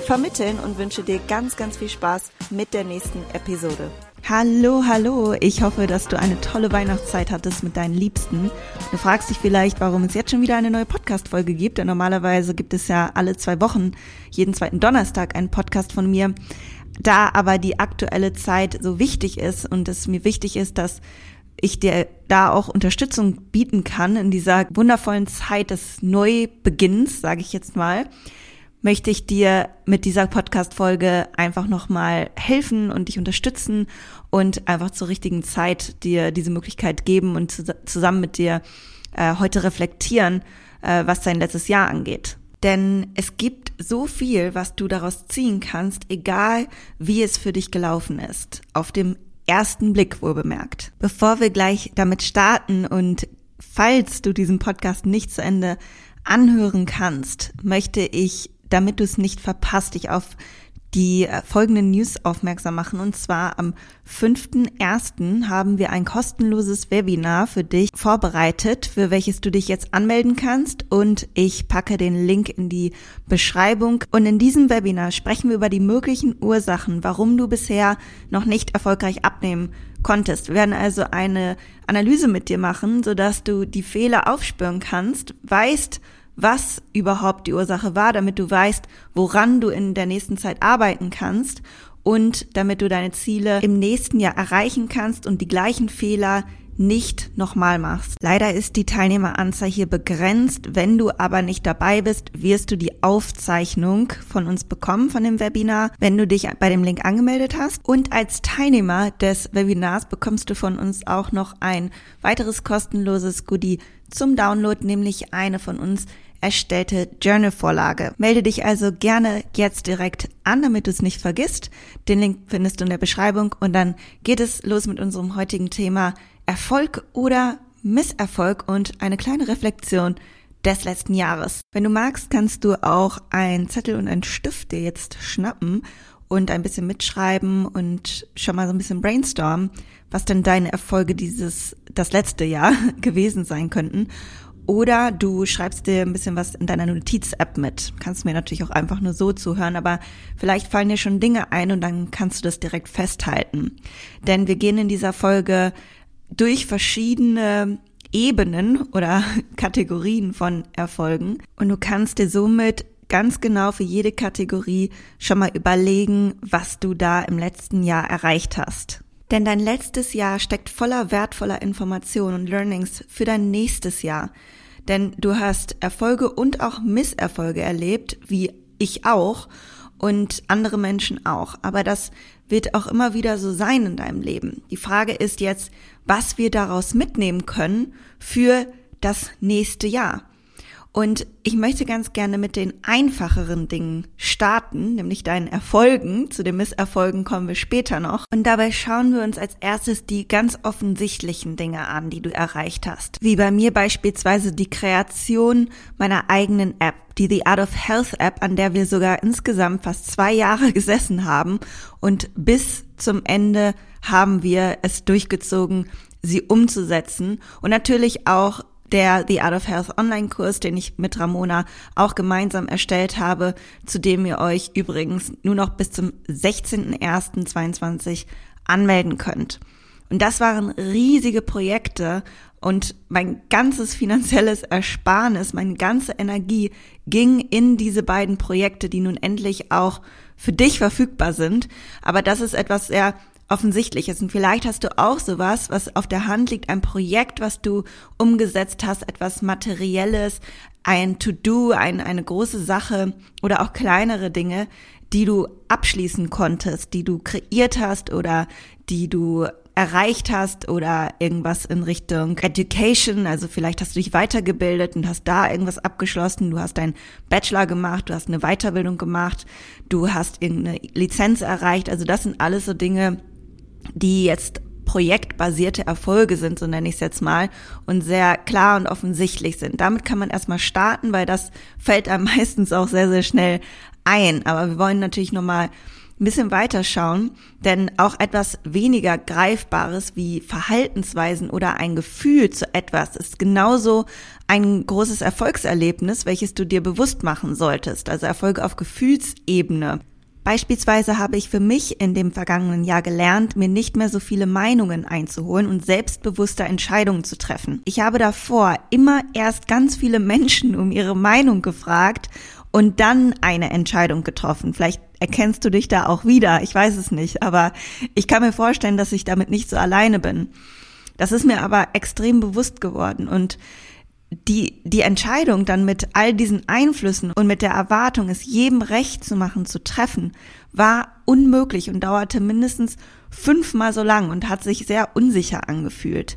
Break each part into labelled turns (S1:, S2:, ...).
S1: vermitteln und wünsche dir ganz, ganz viel Spaß mit der nächsten Episode. Hallo, hallo. Ich hoffe, dass du eine tolle Weihnachtszeit hattest mit deinen Liebsten. Du fragst dich vielleicht, warum es jetzt schon wieder eine neue Podcast-Folge gibt. Denn normalerweise gibt es ja alle zwei Wochen, jeden zweiten Donnerstag, einen Podcast von mir. Da aber die aktuelle Zeit so wichtig ist und es mir wichtig ist, dass ich dir da auch Unterstützung bieten kann in dieser wundervollen Zeit des Neubeginns, sage ich jetzt mal, möchte ich dir mit dieser Podcast-Folge einfach nochmal helfen und dich unterstützen und einfach zur richtigen Zeit dir diese Möglichkeit geben und zusammen mit dir äh, heute reflektieren, äh, was dein letztes Jahr angeht. Denn es gibt so viel, was du daraus ziehen kannst, egal wie es für dich gelaufen ist. Auf dem ersten Blick wohl bemerkt. Bevor wir gleich damit starten und falls du diesen Podcast nicht zu Ende anhören kannst, möchte ich damit du es nicht verpasst, dich auf die äh, folgenden News aufmerksam machen. Und zwar am 5.1. haben wir ein kostenloses Webinar für dich vorbereitet, für welches du dich jetzt anmelden kannst. Und ich packe den Link in die Beschreibung. Und in diesem Webinar sprechen wir über die möglichen Ursachen, warum du bisher noch nicht erfolgreich abnehmen konntest. Wir werden also eine Analyse mit dir machen, sodass du die Fehler aufspüren kannst, weißt, was überhaupt die Ursache war, damit du weißt, woran du in der nächsten Zeit arbeiten kannst und damit du deine Ziele im nächsten Jahr erreichen kannst und die gleichen Fehler nicht nochmal machst. Leider ist die Teilnehmeranzahl hier begrenzt. Wenn du aber nicht dabei bist, wirst du die Aufzeichnung von uns bekommen von dem Webinar, wenn du dich bei dem Link angemeldet hast. Und als Teilnehmer des Webinars bekommst du von uns auch noch ein weiteres kostenloses Goodie zum Download, nämlich eine von uns erstellte Journal-Vorlage. Melde dich also gerne jetzt direkt an, damit du es nicht vergisst. Den Link findest du in der Beschreibung und dann geht es los mit unserem heutigen Thema Erfolg oder Misserfolg und eine kleine Reflexion des letzten Jahres. Wenn du magst, kannst du auch ein Zettel und ein Stift dir jetzt schnappen und ein bisschen mitschreiben und schon mal so ein bisschen brainstormen, was denn deine Erfolge dieses, das letzte Jahr gewesen sein könnten. Oder du schreibst dir ein bisschen was in deiner Notiz-App mit. Kannst mir natürlich auch einfach nur so zuhören, aber vielleicht fallen dir schon Dinge ein und dann kannst du das direkt festhalten. Denn wir gehen in dieser Folge durch verschiedene Ebenen oder Kategorien von Erfolgen und du kannst dir somit ganz genau für jede Kategorie schon mal überlegen, was du da im letzten Jahr erreicht hast. Denn dein letztes Jahr steckt voller wertvoller Informationen und Learnings für dein nächstes Jahr. Denn du hast Erfolge und auch Misserfolge erlebt, wie ich auch und andere Menschen auch. Aber das wird auch immer wieder so sein in deinem Leben. Die Frage ist jetzt, was wir daraus mitnehmen können für das nächste Jahr. Und ich möchte ganz gerne mit den einfacheren Dingen starten, nämlich deinen Erfolgen. Zu den Misserfolgen kommen wir später noch. Und dabei schauen wir uns als erstes die ganz offensichtlichen Dinge an, die du erreicht hast. Wie bei mir beispielsweise die Kreation meiner eigenen App, die The Art of Health App, an der wir sogar insgesamt fast zwei Jahre gesessen haben. Und bis zum Ende haben wir es durchgezogen, sie umzusetzen und natürlich auch der The Art of Health Online-Kurs, den ich mit Ramona auch gemeinsam erstellt habe, zu dem ihr euch übrigens nur noch bis zum 16.01.22 anmelden könnt. Und das waren riesige Projekte und mein ganzes finanzielles Ersparnis, meine ganze Energie ging in diese beiden Projekte, die nun endlich auch für dich verfügbar sind. Aber das ist etwas sehr Offensichtliches. Und vielleicht hast du auch sowas, was auf der Hand liegt, ein Projekt, was du umgesetzt hast, etwas Materielles, ein To-Do, ein, eine große Sache oder auch kleinere Dinge, die du abschließen konntest, die du kreiert hast oder die du erreicht hast oder irgendwas in Richtung Education, also vielleicht hast du dich weitergebildet und hast da irgendwas abgeschlossen, du hast deinen Bachelor gemacht, du hast eine Weiterbildung gemacht, du hast irgendeine Lizenz erreicht, also das sind alles so Dinge, die jetzt projektbasierte Erfolge sind, so nenne ich es jetzt mal, und sehr klar und offensichtlich sind. Damit kann man erstmal starten, weil das fällt einem meistens auch sehr, sehr schnell ein. Aber wir wollen natürlich nochmal ein bisschen weiter schauen, denn auch etwas weniger Greifbares wie Verhaltensweisen oder ein Gefühl zu etwas ist genauso ein großes Erfolgserlebnis, welches du dir bewusst machen solltest. Also Erfolge auf Gefühlsebene. Beispielsweise habe ich für mich in dem vergangenen Jahr gelernt, mir nicht mehr so viele Meinungen einzuholen und selbstbewusster Entscheidungen zu treffen. Ich habe davor immer erst ganz viele Menschen um ihre Meinung gefragt und dann eine Entscheidung getroffen. Vielleicht erkennst du dich da auch wieder, ich weiß es nicht, aber ich kann mir vorstellen, dass ich damit nicht so alleine bin. Das ist mir aber extrem bewusst geworden und die, die Entscheidung dann mit all diesen Einflüssen und mit der Erwartung, es jedem recht zu machen, zu treffen, war unmöglich und dauerte mindestens fünfmal so lang und hat sich sehr unsicher angefühlt.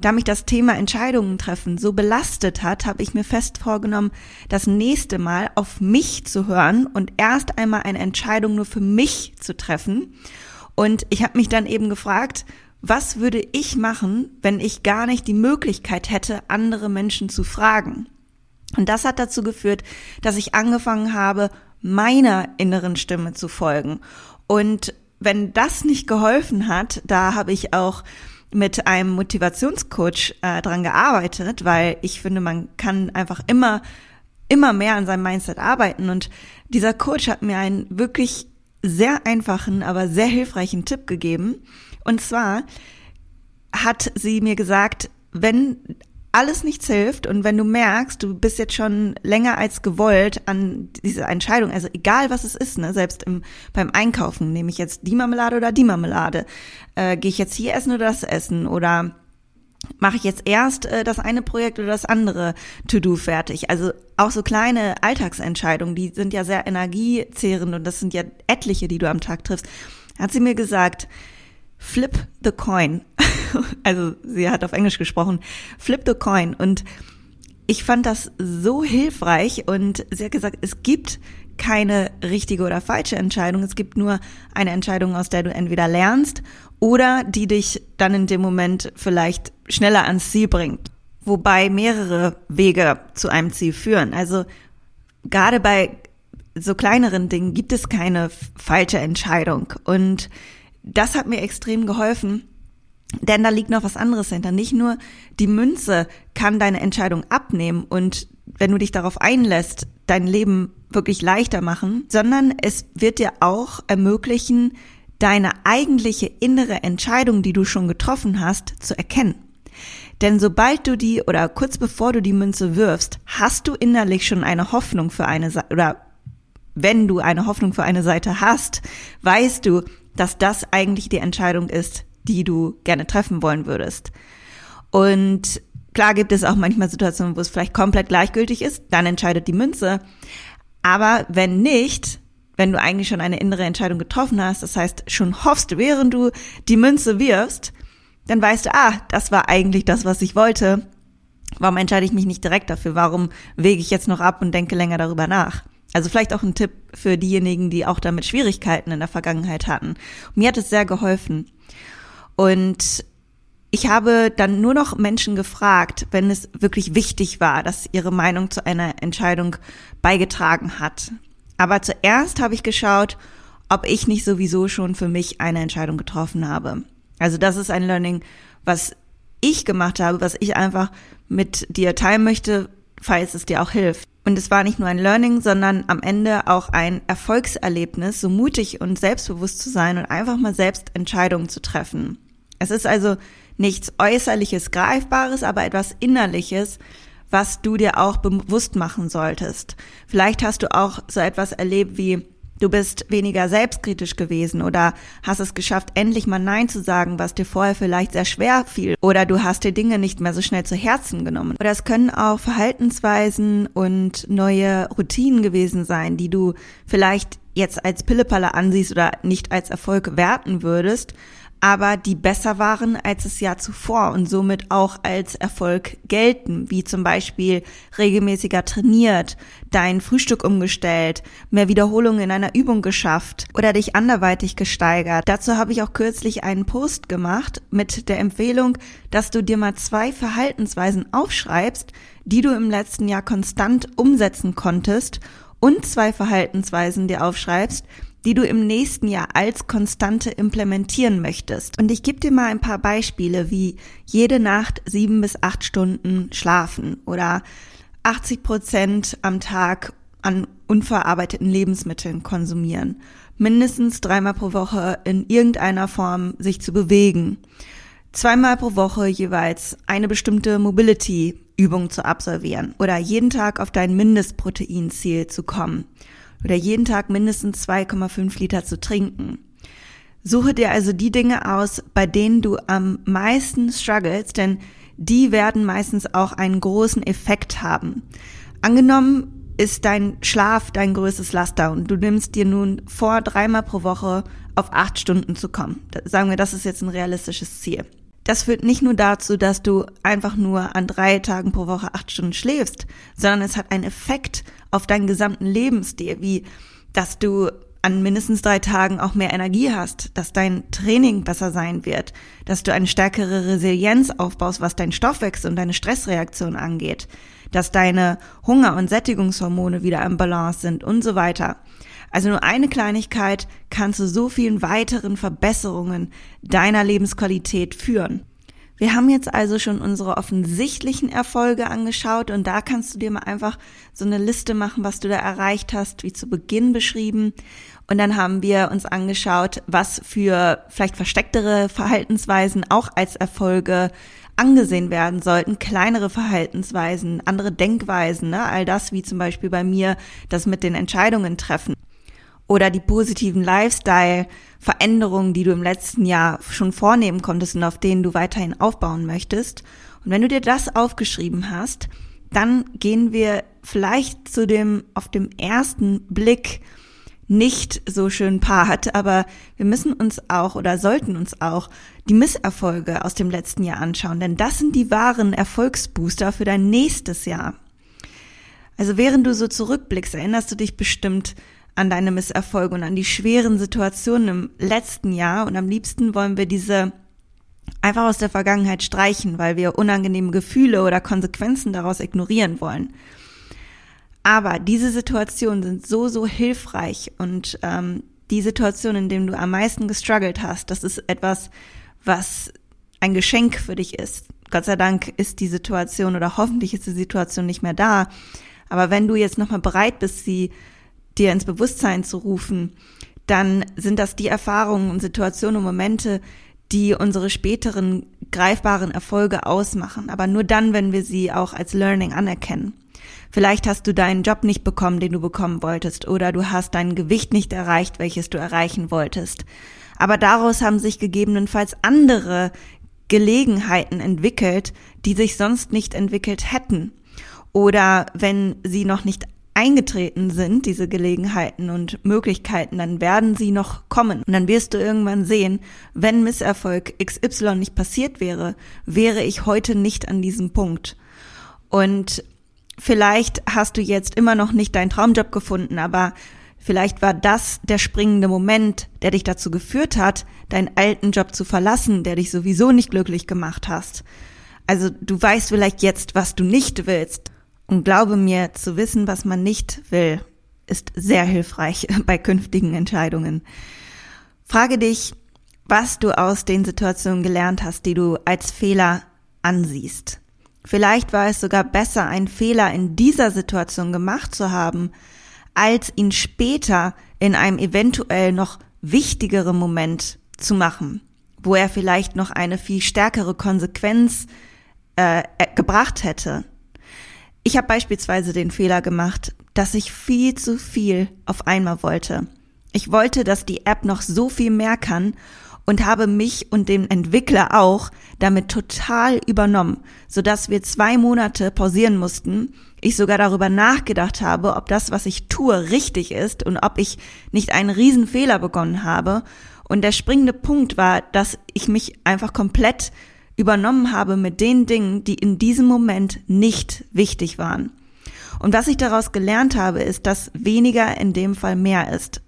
S1: Da mich das Thema Entscheidungen treffen so belastet hat, habe ich mir fest vorgenommen, das nächste Mal auf mich zu hören und erst einmal eine Entscheidung nur für mich zu treffen. Und ich habe mich dann eben gefragt, was würde ich machen, wenn ich gar nicht die Möglichkeit hätte, andere Menschen zu fragen? Und das hat dazu geführt, dass ich angefangen habe, meiner inneren Stimme zu folgen. Und wenn das nicht geholfen hat, da habe ich auch mit einem Motivationscoach äh, dran gearbeitet, weil ich finde, man kann einfach immer, immer mehr an seinem Mindset arbeiten. Und dieser Coach hat mir einen wirklich sehr einfachen, aber sehr hilfreichen Tipp gegeben. Und zwar hat sie mir gesagt, wenn alles nichts hilft und wenn du merkst, du bist jetzt schon länger als gewollt an dieser Entscheidung, also egal was es ist, ne, selbst im, beim Einkaufen, nehme ich jetzt die Marmelade oder die Marmelade, äh, gehe ich jetzt hier essen oder das essen oder mache ich jetzt erst äh, das eine Projekt oder das andere To-Do fertig. Also auch so kleine Alltagsentscheidungen, die sind ja sehr energiezehrend und das sind ja etliche, die du am Tag triffst. Hat sie mir gesagt, flip the coin. also sie hat auf Englisch gesprochen, flip the coin. Und ich fand das so hilfreich und sie hat gesagt, es gibt keine richtige oder falsche Entscheidung. Es gibt nur eine Entscheidung, aus der du entweder lernst oder die dich dann in dem Moment vielleicht schneller ans Ziel bringt. Wobei mehrere Wege zu einem Ziel führen. Also gerade bei so kleineren Dingen gibt es keine falsche Entscheidung. Und das hat mir extrem geholfen, denn da liegt noch was anderes hinter. Nicht nur die Münze kann deine Entscheidung abnehmen und wenn du dich darauf einlässt, dein Leben wirklich leichter machen, sondern es wird dir auch ermöglichen, deine eigentliche innere Entscheidung, die du schon getroffen hast, zu erkennen. Denn sobald du die oder kurz bevor du die Münze wirfst, hast du innerlich schon eine Hoffnung für eine Seite oder wenn du eine Hoffnung für eine Seite hast, weißt du, dass das eigentlich die Entscheidung ist, die du gerne treffen wollen würdest. Und klar gibt es auch manchmal Situationen, wo es vielleicht komplett gleichgültig ist, dann entscheidet die Münze. Aber wenn nicht, wenn du eigentlich schon eine innere Entscheidung getroffen hast, das heißt schon hoffst, während du die Münze wirfst, dann weißt du, ah, das war eigentlich das, was ich wollte. Warum entscheide ich mich nicht direkt dafür? Warum wege ich jetzt noch ab und denke länger darüber nach? Also vielleicht auch ein Tipp für diejenigen, die auch damit Schwierigkeiten in der Vergangenheit hatten. mir hat es sehr geholfen. Und ich habe dann nur noch Menschen gefragt, wenn es wirklich wichtig war, dass ihre Meinung zu einer Entscheidung beigetragen hat. Aber zuerst habe ich geschaut, ob ich nicht sowieso schon für mich eine Entscheidung getroffen habe. Also das ist ein Learning, was ich gemacht habe, was ich einfach mit dir teilen möchte, falls es dir auch hilft. Und es war nicht nur ein Learning, sondern am Ende auch ein Erfolgserlebnis, so mutig und selbstbewusst zu sein und einfach mal selbst Entscheidungen zu treffen. Es ist also nichts äußerliches, greifbares, aber etwas innerliches, was du dir auch bewusst machen solltest. Vielleicht hast du auch so etwas erlebt wie Du bist weniger selbstkritisch gewesen oder hast es geschafft, endlich mal Nein zu sagen, was dir vorher vielleicht sehr schwer fiel. Oder du hast dir Dinge nicht mehr so schnell zu Herzen genommen. Oder es können auch Verhaltensweisen und neue Routinen gewesen sein, die du vielleicht jetzt als Pillepalle ansiehst oder nicht als Erfolg werten würdest, aber die besser waren als das Jahr zuvor und somit auch als Erfolg gelten, wie zum Beispiel regelmäßiger trainiert, dein Frühstück umgestellt, mehr Wiederholungen in einer Übung geschafft oder dich anderweitig gesteigert. Dazu habe ich auch kürzlich einen Post gemacht mit der Empfehlung, dass du dir mal zwei Verhaltensweisen aufschreibst, die du im letzten Jahr konstant umsetzen konntest und zwei Verhaltensweisen dir aufschreibst, die du im nächsten Jahr als Konstante implementieren möchtest. Und ich gebe dir mal ein paar Beispiele, wie jede Nacht sieben bis acht Stunden schlafen oder 80 Prozent am Tag an unverarbeiteten Lebensmitteln konsumieren, mindestens dreimal pro Woche in irgendeiner Form sich zu bewegen, zweimal pro Woche jeweils eine bestimmte Mobility-Übung zu absolvieren oder jeden Tag auf dein Mindestproteinziel zu kommen oder jeden Tag mindestens 2,5 Liter zu trinken. Suche dir also die Dinge aus, bei denen du am meisten struggles, denn die werden meistens auch einen großen Effekt haben. Angenommen ist dein Schlaf dein größtes Laster und du nimmst dir nun vor, dreimal pro Woche auf acht Stunden zu kommen. Sagen wir, das ist jetzt ein realistisches Ziel. Das führt nicht nur dazu, dass du einfach nur an drei Tagen pro Woche acht Stunden schläfst, sondern es hat einen Effekt auf deinen gesamten Lebensstil, wie dass du an mindestens drei Tagen auch mehr Energie hast, dass dein Training besser sein wird, dass du eine stärkere Resilienz aufbaust, was dein Stoffwechsel und deine Stressreaktion angeht, dass deine Hunger- und Sättigungshormone wieder im Balance sind und so weiter. Also nur eine Kleinigkeit kann zu so vielen weiteren Verbesserungen deiner Lebensqualität führen. Wir haben jetzt also schon unsere offensichtlichen Erfolge angeschaut und da kannst du dir mal einfach so eine Liste machen, was du da erreicht hast, wie zu Beginn beschrieben. Und dann haben wir uns angeschaut, was für vielleicht verstecktere Verhaltensweisen auch als Erfolge angesehen werden sollten, kleinere Verhaltensweisen, andere Denkweisen, ne? all das wie zum Beispiel bei mir das mit den Entscheidungen treffen oder die positiven Lifestyle-Veränderungen, die du im letzten Jahr schon vornehmen konntest und auf denen du weiterhin aufbauen möchtest. Und wenn du dir das aufgeschrieben hast, dann gehen wir vielleicht zu dem auf dem ersten Blick nicht so schön Part, aber wir müssen uns auch oder sollten uns auch die Misserfolge aus dem letzten Jahr anschauen, denn das sind die wahren Erfolgsbooster für dein nächstes Jahr. Also während du so zurückblickst, erinnerst du dich bestimmt an deine Misserfolge und an die schweren Situationen im letzten Jahr. Und am liebsten wollen wir diese einfach aus der Vergangenheit streichen, weil wir unangenehme Gefühle oder Konsequenzen daraus ignorieren wollen. Aber diese Situationen sind so, so hilfreich und ähm, die Situation, in dem du am meisten gestruggelt hast, das ist etwas, was ein Geschenk für dich ist. Gott sei Dank ist die Situation oder hoffentlich ist die Situation nicht mehr da. Aber wenn du jetzt nochmal bereit bist, sie dir ins Bewusstsein zu rufen, dann sind das die Erfahrungen und Situationen und Momente, die unsere späteren greifbaren Erfolge ausmachen, aber nur dann, wenn wir sie auch als Learning anerkennen. Vielleicht hast du deinen Job nicht bekommen, den du bekommen wolltest, oder du hast dein Gewicht nicht erreicht, welches du erreichen wolltest. Aber daraus haben sich gegebenenfalls andere Gelegenheiten entwickelt, die sich sonst nicht entwickelt hätten. Oder wenn sie noch nicht eingetreten sind, diese Gelegenheiten und Möglichkeiten, dann werden sie noch kommen. Und dann wirst du irgendwann sehen, wenn Misserfolg XY nicht passiert wäre, wäre ich heute nicht an diesem Punkt. Und vielleicht hast du jetzt immer noch nicht deinen Traumjob gefunden, aber vielleicht war das der springende Moment, der dich dazu geführt hat, deinen alten Job zu verlassen, der dich sowieso nicht glücklich gemacht hast. Also du weißt vielleicht jetzt, was du nicht willst und glaube mir, zu wissen, was man nicht will, ist sehr hilfreich bei künftigen Entscheidungen. Frage dich, was du aus den Situationen gelernt hast, die du als Fehler ansiehst. Vielleicht war es sogar besser, einen Fehler in dieser Situation gemacht zu haben, als ihn später in einem eventuell noch wichtigeren Moment zu machen, wo er vielleicht noch eine viel stärkere Konsequenz äh, gebracht hätte. Ich habe beispielsweise den Fehler gemacht, dass ich viel zu viel auf einmal wollte. Ich wollte, dass die App noch so viel mehr kann und habe mich und den Entwickler auch damit total übernommen, sodass wir zwei Monate pausieren mussten. Ich sogar darüber nachgedacht habe, ob das, was ich tue, richtig ist und ob ich nicht einen Riesenfehler begonnen habe Und der springende Punkt war, dass ich mich einfach komplett übernommen habe mit den Dingen, die in diesem Moment nicht wichtig waren. Und was ich daraus gelernt habe, ist, dass weniger in dem Fall mehr ist.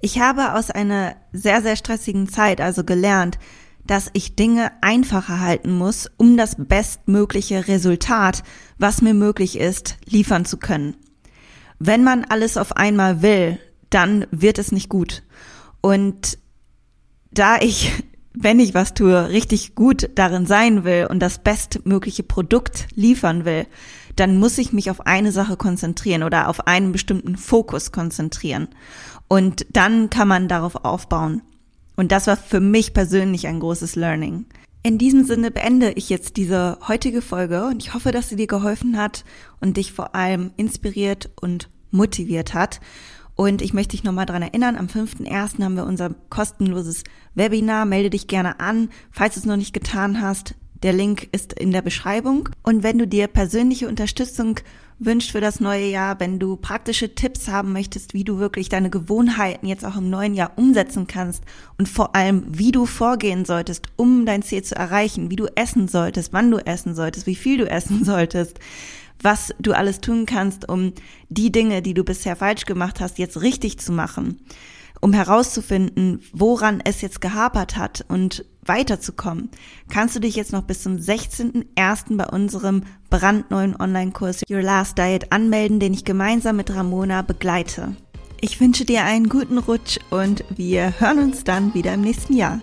S1: Ich habe aus einer sehr, sehr stressigen Zeit also gelernt, dass ich Dinge einfacher halten muss, um das bestmögliche Resultat, was mir möglich ist, liefern zu können. Wenn man alles auf einmal will, dann wird es nicht gut. Und da ich, wenn ich was tue, richtig gut darin sein will und das bestmögliche Produkt liefern will, dann muss ich mich auf eine Sache konzentrieren oder auf einen bestimmten Fokus konzentrieren. Und dann kann man darauf aufbauen. Und das war für mich persönlich ein großes Learning. In diesem Sinne beende ich jetzt diese heutige Folge und ich hoffe, dass sie dir geholfen hat und dich vor allem inspiriert und motiviert hat. Und ich möchte dich nochmal dran erinnern, am 5.1. haben wir unser kostenloses Webinar. Melde dich gerne an, falls du es noch nicht getan hast. Der Link ist in der Beschreibung. Und wenn du dir persönliche Unterstützung wünscht für das neue Jahr, wenn du praktische Tipps haben möchtest, wie du wirklich deine Gewohnheiten jetzt auch im neuen Jahr umsetzen kannst und vor allem, wie du vorgehen solltest, um dein Ziel zu erreichen, wie du essen solltest, wann du essen solltest, wie viel du essen solltest, was du alles tun kannst, um die Dinge, die du bisher falsch gemacht hast, jetzt richtig zu machen, um herauszufinden, woran es jetzt gehapert hat und weiterzukommen, kannst du dich jetzt noch bis zum 16.01. bei unserem brandneuen Online-Kurs Your Last Diet anmelden, den ich gemeinsam mit Ramona begleite. Ich wünsche dir einen guten Rutsch und wir hören uns dann wieder im nächsten Jahr.